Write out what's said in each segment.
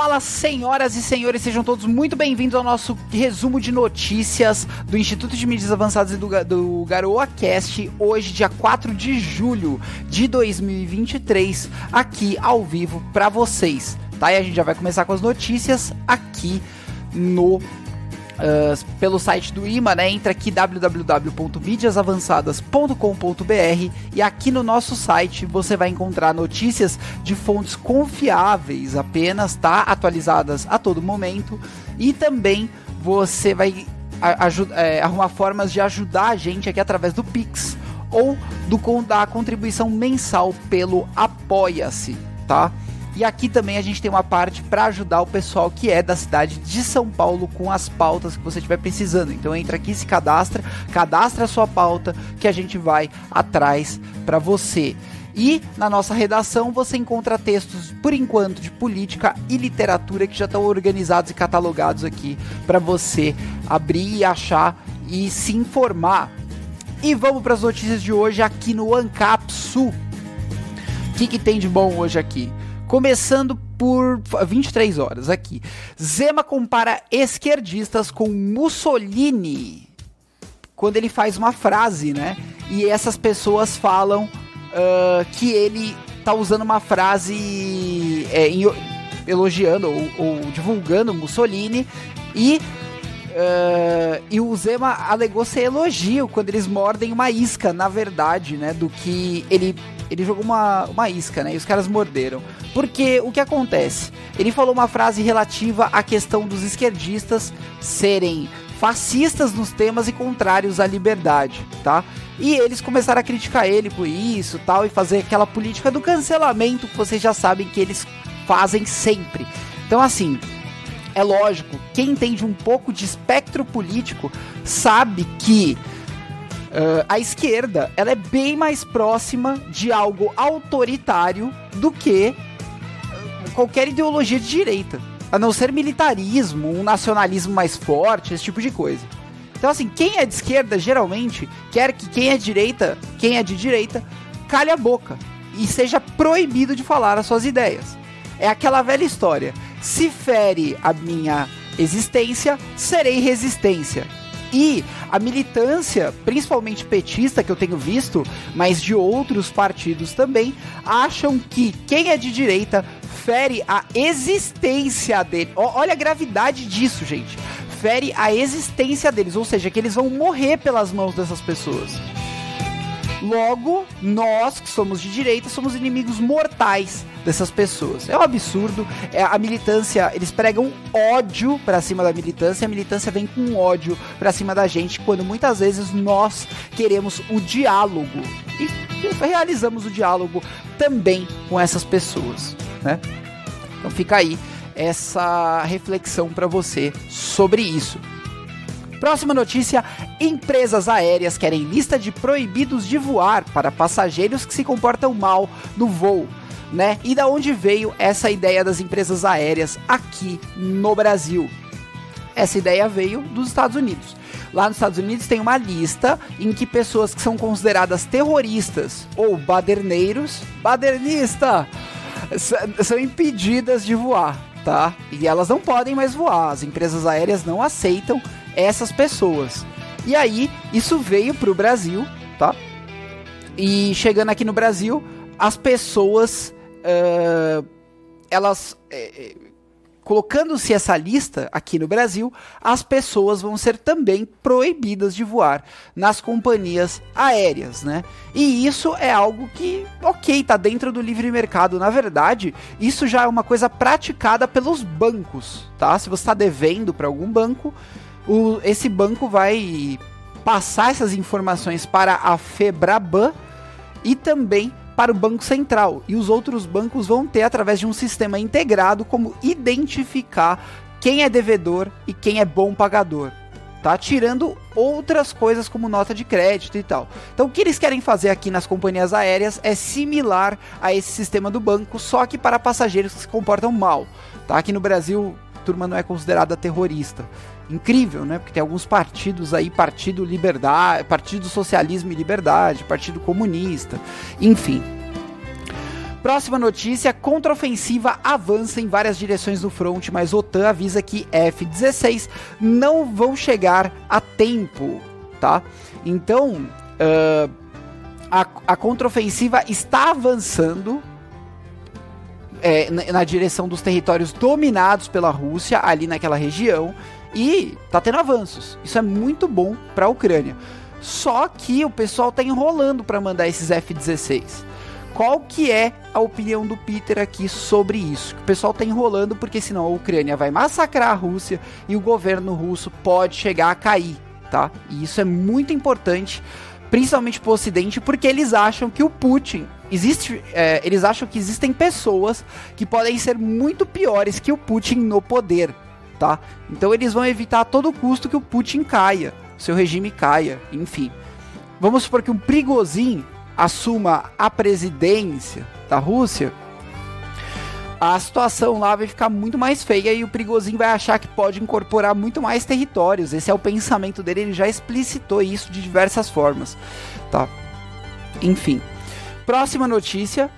Fala, senhoras e senhores, sejam todos muito bem-vindos ao nosso resumo de notícias do Instituto de Mídias Avançadas e do, do Garoa Cast, hoje, dia 4 de julho de 2023, aqui ao vivo para vocês, tá? E a gente já vai começar com as notícias aqui no Pelo site do IMA, né? Entra aqui www.mídiasavançadas.com.br e aqui no nosso site você vai encontrar notícias de fontes confiáveis apenas, tá? Atualizadas a todo momento e também você vai é, arrumar formas de ajudar a gente aqui através do Pix ou do da contribuição mensal pelo Apoia-se, tá? E aqui também a gente tem uma parte para ajudar o pessoal que é da cidade de São Paulo com as pautas que você estiver precisando. Então entra aqui, se cadastra, cadastra a sua pauta que a gente vai atrás para você. E na nossa redação você encontra textos, por enquanto, de política e literatura que já estão organizados e catalogados aqui para você abrir e achar e se informar. E vamos para as notícias de hoje aqui no Ancap Sul. O que, que tem de bom hoje aqui? Começando por 23 horas aqui. Zema compara esquerdistas com Mussolini. Quando ele faz uma frase, né? E essas pessoas falam uh, que ele tá usando uma frase é, em, elogiando ou, ou, divulgando Mussolini e Uh, e o Zema alegou ser elogio quando eles mordem uma isca, na verdade, né? Do que ele. Ele jogou uma, uma isca, né? E os caras morderam. Porque o que acontece? Ele falou uma frase relativa à questão dos esquerdistas serem fascistas nos temas e contrários à liberdade, tá? E eles começaram a criticar ele por isso, tal, e fazer aquela política do cancelamento que vocês já sabem que eles fazem sempre. Então, assim, é lógico, quem entende um pouco de espectro político sabe que uh, a esquerda ela é bem mais próxima de algo autoritário do que qualquer ideologia de direita. A não ser militarismo, um nacionalismo mais forte, esse tipo de coisa. Então, assim, quem é de esquerda geralmente quer que quem é de direita, quem é de direita, calhe a boca e seja proibido de falar as suas ideias. É aquela velha história. Se fere a minha existência, serei resistência. E a militância, principalmente petista, que eu tenho visto, mas de outros partidos também, acham que quem é de direita fere a existência dele. olha a gravidade disso, gente. Fere a existência deles, ou seja, que eles vão morrer pelas mãos dessas pessoas. Logo, nós que somos de direita somos inimigos mortais dessas pessoas. É um absurdo. É, a militância, eles pregam ódio para cima da militância, a militância vem com ódio para cima da gente, quando muitas vezes nós queremos o diálogo. E realizamos o diálogo também com essas pessoas, né? Então fica aí essa reflexão para você sobre isso. Próxima notícia: empresas aéreas querem lista de proibidos de voar para passageiros que se comportam mal no voo né? E da onde veio essa ideia das empresas aéreas aqui no Brasil? Essa ideia veio dos Estados Unidos. Lá nos Estados Unidos tem uma lista em que pessoas que são consideradas terroristas ou baderneiros, badernista, são impedidas de voar, tá? E elas não podem mais voar. As empresas aéreas não aceitam essas pessoas. E aí, isso veio pro Brasil, tá? E chegando aqui no Brasil, as pessoas uh, elas. É, colocando-se essa lista aqui no Brasil, as pessoas vão ser também proibidas de voar nas companhias aéreas, né? E isso é algo que, ok, tá dentro do livre mercado. Na verdade, isso já é uma coisa praticada pelos bancos, tá? Se você está devendo para algum banco, o, esse banco vai passar essas informações para a Febraban e também para o Banco Central. E os outros bancos vão ter, através de um sistema integrado, como identificar quem é devedor e quem é bom pagador. Tá tirando outras coisas como nota de crédito e tal. Então, o que eles querem fazer aqui nas companhias aéreas é similar a esse sistema do banco, só que para passageiros que se comportam mal. Tá? Aqui no Brasil, turma não é considerada terrorista incrível, né? Porque tem alguns partidos aí, Partido Liberdade, Partido Socialismo e Liberdade, Partido Comunista, enfim. Próxima notícia: contraofensiva avança em várias direções do front, mas OTAN avisa que F-16 não vão chegar a tempo, tá? Então, uh, a, a contraofensiva está avançando é, na, na, direção dos territórios dominados pela Rússia, ali naquela região, e tá tendo avanços. Isso é muito bom para a Ucrânia. Só que o pessoal tá enrolando para mandar esses F-16. Qual que é a opinião do Peter aqui sobre isso? O pessoal tá enrolando porque senão a Ucrânia vai massacrar a Rússia e o governo russo pode chegar a cair, tá? E isso é muito importante, principalmente para o Ocidente, porque eles acham que o Putin existe, é, eles acham que existem pessoas que podem ser muito piores que o Putin no poder, tá? Então eles vão evitar a todo custo que o Putin caia, seu regime caia, enfim. Vamos supor que um Prigozhin assuma a presidência da Rússia, a situação lá vai ficar muito mais feia e o Prigozhin vai achar que pode incorporar muito mais territórios. Esse é o pensamento dele, ele já explicitou isso de diversas formas, tá? Enfim. Próxima notícia: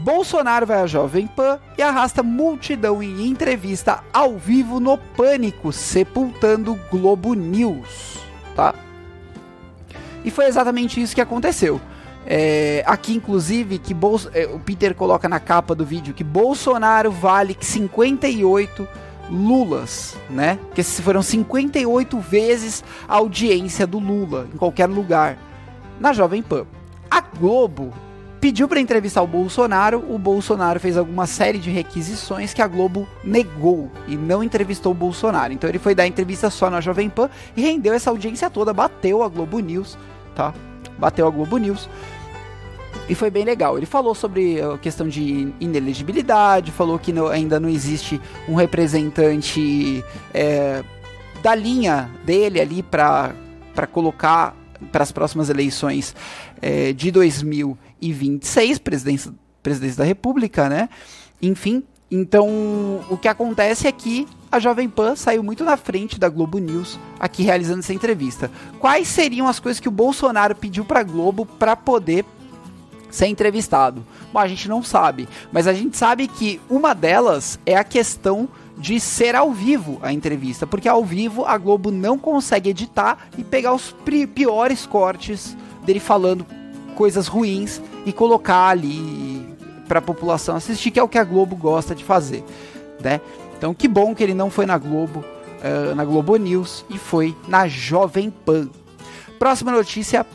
Bolsonaro vai à Jovem Pan e arrasta multidão em entrevista ao vivo no Pânico, sepultando Globo News, tá? E foi exatamente isso que aconteceu. É, aqui, inclusive, que Bolso, é, o Peter coloca na capa do vídeo que Bolsonaro vale 58 Lulas, né? Que foram 58 vezes a audiência do Lula em qualquer lugar na Jovem Pan. A Globo pediu para entrevistar o Bolsonaro, o Bolsonaro fez alguma série de requisições que a Globo negou e não entrevistou o Bolsonaro. Então ele foi dar entrevista só na Jovem Pan e rendeu essa audiência toda, bateu a Globo News, tá? Bateu a Globo News. E foi bem legal. Ele falou sobre a questão de inelegibilidade, falou que não, ainda não existe um representante é, da linha dele ali para colocar para as próximas eleições é, de 2026, presidência, presidência da República, né? Enfim, então o que acontece é que a Jovem Pan saiu muito na frente da Globo News aqui realizando essa entrevista. Quais seriam as coisas que o Bolsonaro pediu para a Globo para poder ser entrevistado? Bom, a gente não sabe, mas a gente sabe que uma delas é a questão de ser ao vivo a entrevista, porque ao vivo a Globo não consegue editar e pegar os piores cortes dele falando coisas ruins e colocar ali para a população assistir, que é o que a Globo gosta de fazer, né? Então, que bom que ele não foi na Globo, uh, na Globo News e foi na Jovem Pan. Próxima notícia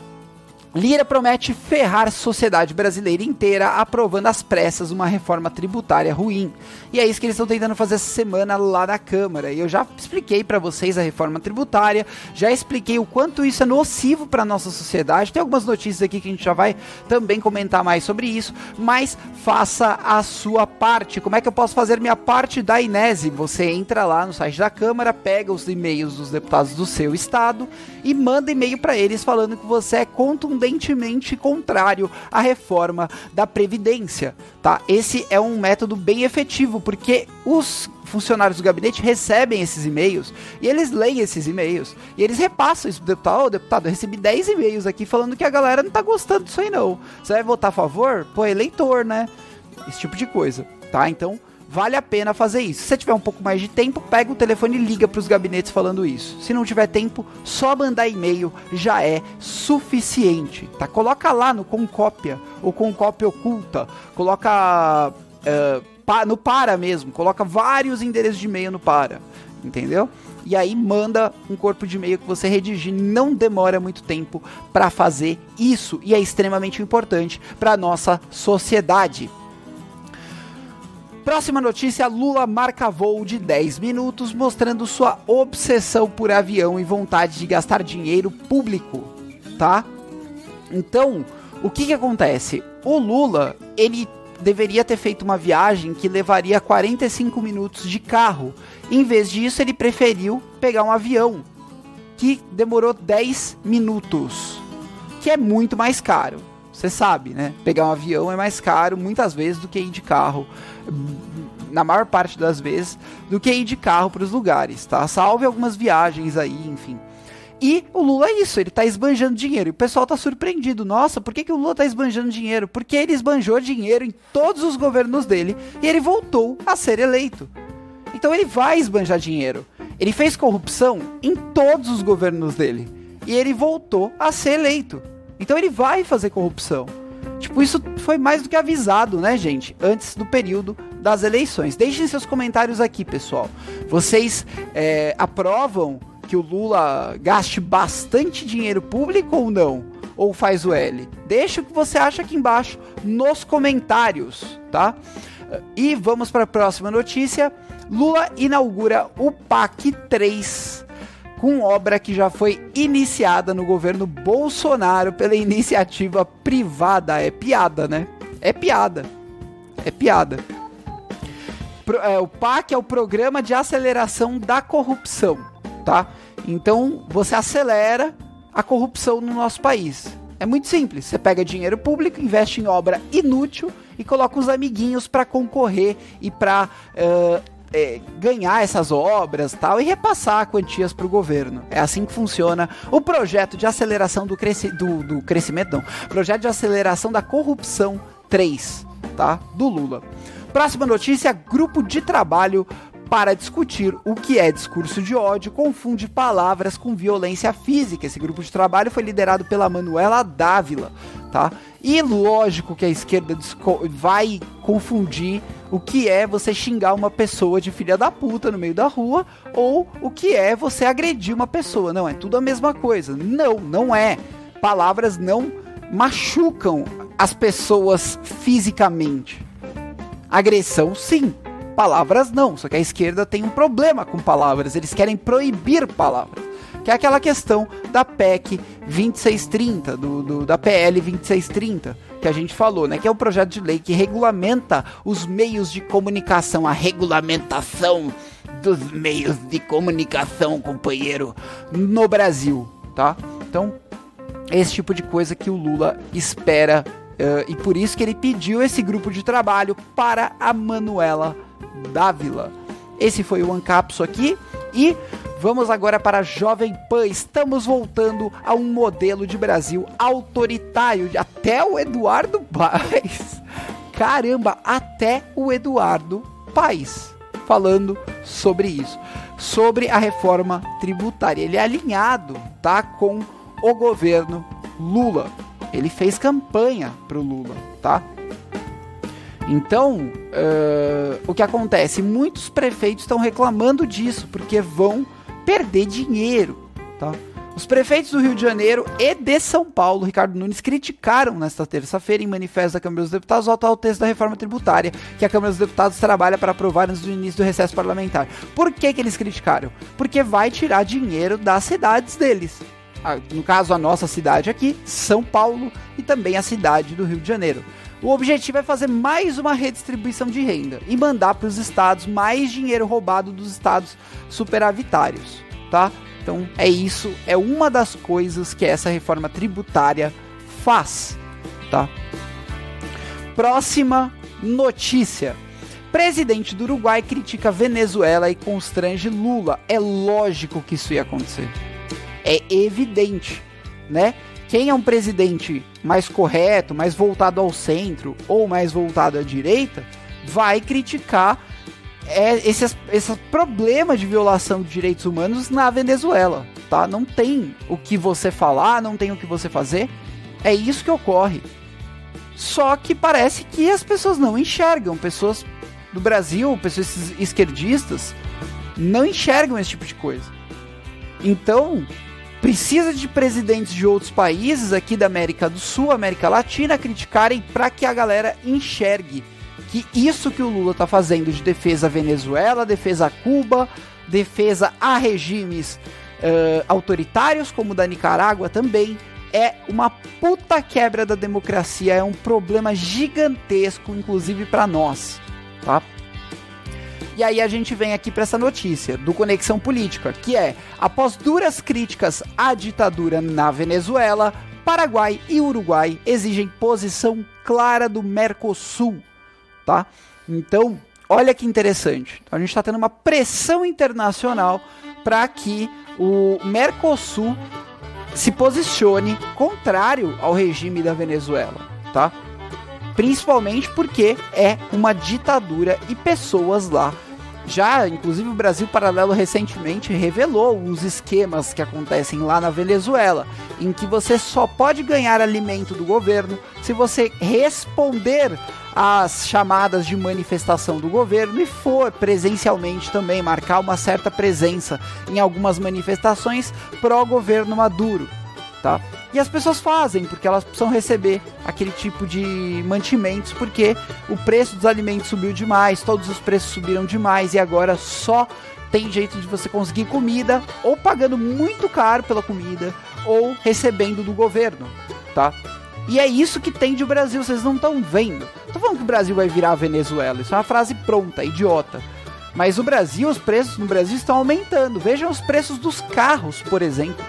Lira promete ferrar a sociedade brasileira inteira, aprovando às pressas uma reforma tributária ruim. E é isso que eles estão tentando fazer essa semana lá na Câmara. E eu já expliquei para vocês a reforma tributária, já expliquei o quanto isso é nocivo para nossa sociedade. Tem algumas notícias aqui que a gente já vai também comentar mais sobre isso, mas faça a sua parte. Como é que eu posso fazer minha parte da Inese? Você entra lá no site da Câmara, pega os e-mails dos deputados do seu estado e manda e-mail para eles falando que você é contundente contundentemente contrário à reforma da Previdência, tá? Esse é um método bem efetivo, porque os funcionários do gabinete recebem esses e-mails e eles leem esses e-mails e eles repassam isso pro deputado. Ô, oh, deputado, eu recebi 10 e-mails aqui falando que a galera não tá gostando disso aí não. Você vai votar a favor? Pô, é eleitor, né? Esse tipo de coisa, tá? Então, vale a pena fazer isso. Se você tiver um pouco mais de tempo, pega o telefone e liga para os gabinetes falando isso. Se não tiver tempo, só mandar e-mail já é suficiente, tá? Coloca lá no Concópia ou Concópia oculta, coloca uh, no para mesmo, coloca vários endereços de e-mail no para, entendeu? E aí manda um corpo de e-mail que você redigir, não demora muito tempo para fazer isso e é extremamente importante para nossa sociedade. Próxima notícia: Lula marca voo de 10 minutos, mostrando sua obsessão por avião e vontade de gastar dinheiro público, tá? Então, o que que acontece? O Lula, ele deveria ter feito uma viagem que levaria 45 minutos de carro. Em vez disso, ele preferiu pegar um avião que demorou 10 minutos, que é muito mais caro. Você sabe, né? Pegar um avião é mais caro muitas vezes do que ir de carro na maior parte das vezes, do que ir de carro para os lugares, tá? Salve algumas viagens aí, enfim. E o Lula é isso, ele tá esbanjando dinheiro. E o pessoal tá surpreendido. Nossa, por que, que o Lula tá esbanjando dinheiro? Porque ele esbanjou dinheiro em todos os governos dele e ele voltou a ser eleito. Então ele vai esbanjar dinheiro. Ele fez corrupção em todos os governos dele. E ele voltou a ser eleito. Então ele vai fazer corrupção. Tipo, isso foi mais do que avisado, né, gente? Antes do período das eleições. Deixem seus comentários aqui, pessoal. Vocês é, aprovam que o Lula gaste bastante dinheiro público ou não? Ou faz o L? Deixa o que você acha aqui embaixo nos comentários, tá? E vamos para a próxima notícia. Lula inaugura o PAC 3 com obra que já foi iniciada no governo Bolsonaro pela iniciativa privada. É piada, né? É piada. É piada. Pro, é, o PAC é o Programa de Aceleração da Corrupção tá? Então você acelera a corrupção no nosso país. É muito simples. Você pega dinheiro público, investe em obra inútil e coloca os amiguinhos para concorrer e para uh, é, ganhar essas obras tal e repassar quantias para o governo. É assim que funciona o projeto de aceleração do, cresci do, do crescimento, não. Projeto de aceleração da corrupção 3, tá? Do Lula. Próxima notícia: grupo de trabalho para discutir o que é discurso de ódio, confunde palavras com violência física. Esse grupo de trabalho foi liderado pela Manuela Dávila, tá? E lógico que a esquerda vai confundir o que é você xingar uma pessoa de filha da puta no meio da rua ou o que é você agredir uma pessoa. Não, é tudo a mesma coisa. Não, não é. Palavras não machucam as pessoas fisicamente. Agressão, sim Palavras não, só que a esquerda tem um problema com palavras, eles querem proibir palavras. Que é aquela questão da PEC 2630, do, do, da PL 2630, que a gente falou, né? Que é o projeto de lei que regulamenta os meios de comunicação, a regulamentação dos meios de comunicação, companheiro, no Brasil, tá? Então, esse tipo de coisa que o Lula espera uh, e por isso que ele pediu esse grupo de trabalho para a Manuela Dávila. Esse foi o Ancapso aqui e vamos agora para a Jovem Pan. Estamos voltando a um modelo de Brasil autoritário. Até o Eduardo Paes. Caramba, até o Eduardo Paes falando sobre isso, sobre a reforma tributária. Ele é alinhado, tá, com o governo Lula. Ele fez campanha pro Lula, tá? Então, uh, o que acontece? Muitos prefeitos estão reclamando disso, porque vão perder dinheiro, tá? Os prefeitos do Rio de Janeiro e de São Paulo, Ricardo Nunes, criticaram nesta terça-feira, em manifesto da Câmara dos Deputados, o atual texto da reforma tributária que a Câmara dos Deputados trabalha para aprovar antes do início do recesso parlamentar. Por que, que eles criticaram? Porque vai tirar dinheiro das cidades deles. No caso, a nossa cidade aqui, São Paulo, e também a cidade do Rio de Janeiro. O objetivo é fazer mais uma redistribuição de renda e mandar para os estados mais dinheiro roubado dos estados superavitários, tá? Então é isso, é uma das coisas que essa reforma tributária faz, tá? Próxima notícia. Presidente do Uruguai critica Venezuela e constrange Lula. É lógico que isso ia acontecer. É evidente, né? Quem é um presidente mais correto, mais voltado ao centro ou mais voltado à direita, vai criticar é, esse, esse problema de violação de direitos humanos na Venezuela, tá? Não tem o que você falar, não tem o que você fazer. É isso que ocorre. Só que parece que as pessoas não enxergam, pessoas do Brasil, pessoas esquerdistas, não enxergam esse tipo de coisa. Então, precisa de presidentes de outros países aqui da América do Sul, América Latina, criticarem para que a galera enxergue que isso que o Lula está fazendo de defesa à Venezuela, defesa a Cuba, defesa a regimes uh, autoritários como o da Nicarágua também é uma puta quebra da democracia, é um problema gigantesco, inclusive para nós, tá? E aí a gente vem aqui para essa notícia do Conexão Política, que é: após duras críticas à ditadura na Venezuela, Paraguai e Uruguai exigem posição clara do Mercosul, tá? Então, olha que interessante. A gente está tendo uma pressão internacional para que o Mercosul se posicione contrário ao regime da Venezuela, tá? Principalmente porque é uma ditadura e pessoas lá já, inclusive, o Brasil Paralelo recentemente revelou os esquemas que acontecem lá na Venezuela, em que você só pode ganhar alimento do governo se você responder às chamadas de manifestação do governo e for presencialmente também marcar uma certa presença em algumas manifestações pró-governo Maduro, tá? E as pessoas fazem, porque elas precisam receber aquele tipo de mantimentos, porque o preço dos alimentos subiu demais, todos os preços subiram demais e agora só tem jeito de você conseguir comida ou pagando muito caro pela comida ou recebendo do governo, tá? E é isso que tem de Brasil, vocês não estão vendo. Tô falando que o Brasil vai virar a Venezuela, isso é uma frase pronta, idiota. Mas o Brasil, os preços no Brasil estão aumentando. Vejam os preços dos carros, por exemplo.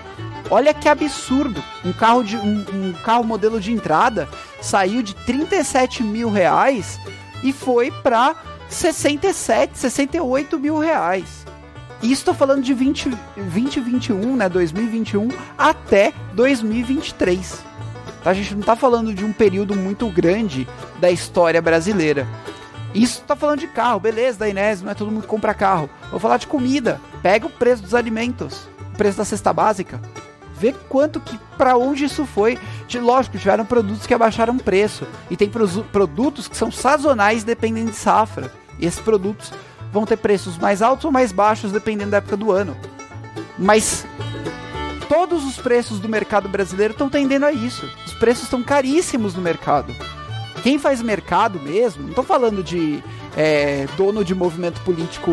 Olha que absurdo. Um carro de um, um carro modelo de entrada saiu de 37 mil reais e foi para 67, 68 mil reais. E estou falando de 20, 2021, né, 2021 até 2023. Tá? A gente não está falando de um período muito grande da história brasileira. Isso tá falando de carro, beleza, da Inés, não é todo mundo que compra carro. Vou falar de comida. Pega o preço dos alimentos, o preço da cesta básica vê quanto que para onde isso foi. Lógico, tiveram produtos que abaixaram preço e tem produtos que são sazonais dependendo de safra. E esses produtos vão ter preços mais altos ou mais baixos dependendo da época do ano. Mas todos os preços do mercado brasileiro estão tendendo a isso. Os preços estão caríssimos no mercado. Quem faz mercado mesmo, não estou falando de é, dono de movimento político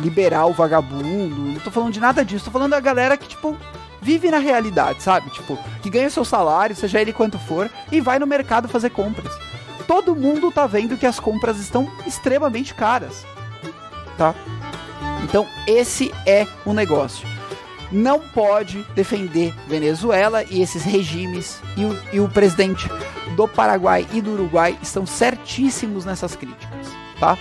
liberal, vagabundo, não estou falando de nada disso, estou falando da galera que, tipo, vive na realidade, sabe? Tipo, que ganha seu salário, seja ele quanto for, e vai no mercado fazer compras. Todo mundo tá vendo que as compras estão extremamente caras, tá? Então, esse é o negócio. Não pode defender Venezuela e esses regimes, e o, e o presidente do Paraguai e do Uruguai estão certíssimos nessas críticas, tá?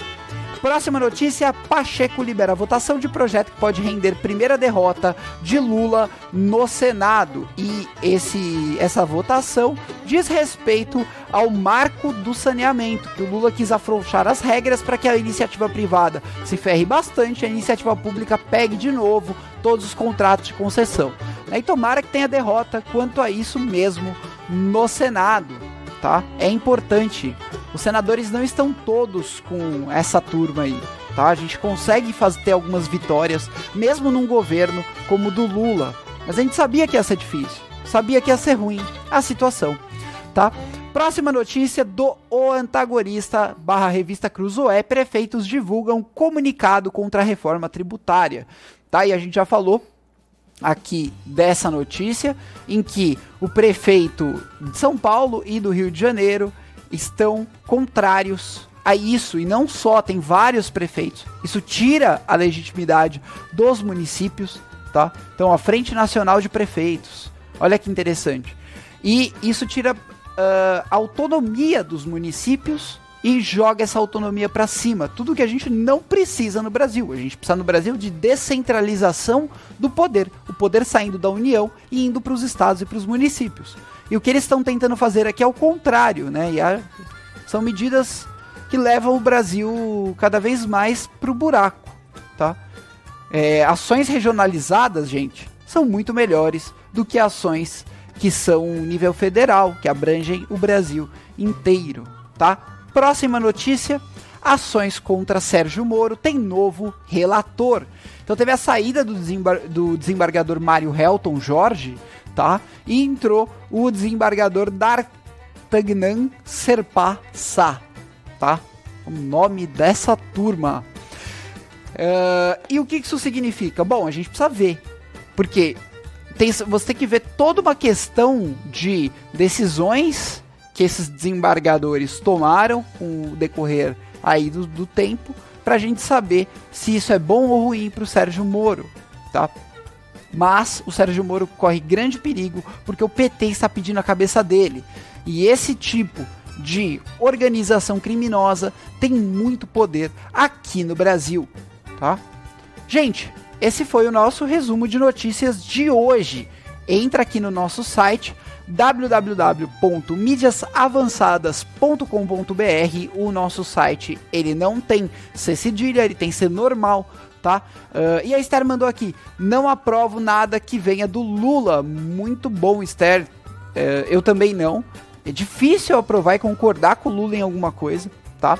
Próxima notícia: Pacheco libera votação de projeto que pode render primeira derrota de Lula no Senado. E esse, essa votação diz respeito ao marco do saneamento, que o Lula quis afrouxar as regras para que a iniciativa privada se ferre bastante, a iniciativa pública pegue de novo todos os contratos de concessão. E tomara que tenha derrota quanto a isso mesmo no Senado, tá? É importante os senadores não estão todos com essa turma aí. Tá? A gente consegue fazer ter algumas vitórias, mesmo num governo como o do Lula. Mas a gente sabia que ia ser difícil, sabia que ia ser ruim a situação. Tá? Próxima notícia do O Antagonista barra revista Cruzoé, prefeitos divulgam comunicado contra a reforma tributária. Tá? E a gente já falou aqui dessa notícia, em que o prefeito de São Paulo e do Rio de Janeiro estão contrários a isso e não só, tem vários prefeitos. Isso tira a legitimidade dos municípios, tá? Então, a Frente Nacional de Prefeitos. Olha que interessante. E isso tira uh, a autonomia dos municípios e joga essa autonomia para cima. Tudo que a gente não precisa no Brasil. A gente precisa no Brasil de descentralização do poder, o poder saindo da União e indo para os estados e para os municípios. E o que eles estão tentando fazer aqui é o contrário, né? E são medidas que levam o Brasil cada vez mais para o buraco, tá? É, ações regionalizadas, gente, são muito melhores do que ações que são nível federal, que abrangem o Brasil inteiro, tá? Próxima notícia: ações contra Sérgio Moro tem novo relator. Então teve a saída do, desembar do desembargador Mário Helton Jorge, tá? E entrou o desembargador D'Artagnan Serpa Sa, tá? O nome dessa turma. Uh, e o que isso significa? Bom, a gente precisa ver. Porque tem, você tem que ver toda uma questão de decisões que esses desembargadores tomaram com o decorrer aí do, do tempo para a gente saber se isso é bom ou ruim para o Sérgio Moro, tá? Mas o Sérgio Moro corre grande perigo porque o PT está pedindo a cabeça dele. E esse tipo de organização criminosa tem muito poder aqui no Brasil, tá? Gente, esse foi o nosso resumo de notícias de hoje. Entra aqui no nosso site www.mídiasavançadas.com.br. O nosso site ele não tem C cedilha, ele tem C normal, tá? Uh, e a Esther mandou aqui: não aprovo nada que venha do Lula. Muito bom, Esther. Uh, eu também não. É difícil aprovar e concordar com o Lula em alguma coisa, tá?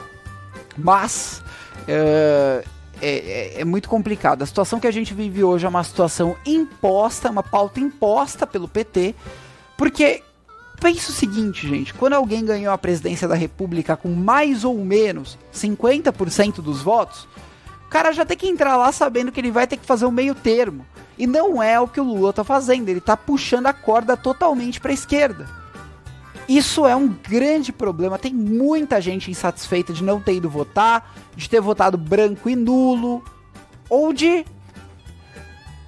Mas uh, é, é, é, muito complicado. A situação que a gente vive hoje é uma situação imposta, uma pauta imposta pelo PT, porque pensa o seguinte, gente: quando alguém ganhou a presidência da República com mais ou menos 50% dos votos, o cara já tem que entrar lá sabendo que ele vai ter que fazer um meio termo. E não é o que o Lula tá fazendo, ele tá puxando a corda totalmente para a esquerda. Isso é um grande problema. Tem muita gente insatisfeita de não ter ido votar, de ter votado branco e nulo, ou de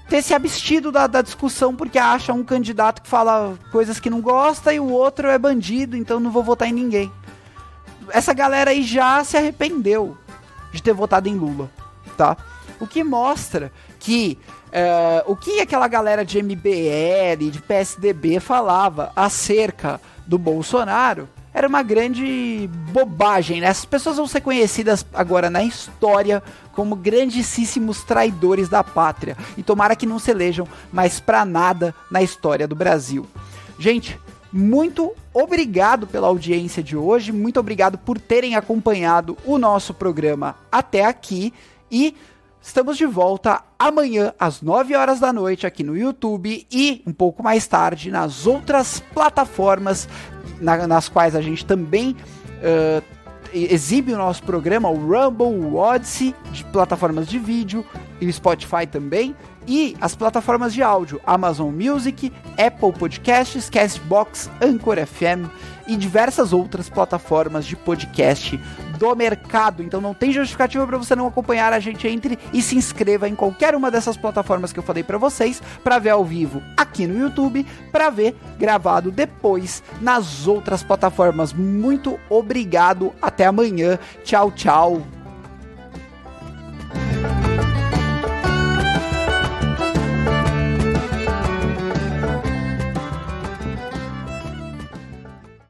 ter se abstido da, da, discussão porque acha um candidato que fala coisas que não gosta e o outro é bandido, então não vou votar em ninguém. Essa galera aí já se arrependeu de ter votado em Lula, tá? O que mostra que uh, o que aquela galera de MBL, de PSDB falava acerca do Bolsonaro era uma grande bobagem, né? Essas pessoas vão ser conhecidas agora na história como grandíssimos traidores da pátria. E tomara que não se elejam mais pra nada na história do Brasil. Gente, muito obrigado pela audiência de hoje, muito obrigado por terem acompanhado o nosso programa até aqui e Estamos de volta amanhã às 9 horas da noite aqui no YouTube e um pouco mais tarde nas outras plataformas na, nas quais a gente também uh, exibe o nosso programa, o Rumble, o Odyssey, de plataformas de vídeo e o Spotify também. E as plataformas de áudio, Amazon Music, Apple Podcasts, Castbox, Anchor FM e diversas outras plataformas de podcast do mercado. Então não tem justificativa para você não acompanhar a gente entre e se inscreva em qualquer uma dessas plataformas que eu falei para vocês para ver ao vivo aqui no YouTube, para ver gravado depois nas outras plataformas. Muito obrigado, até amanhã. Tchau, tchau.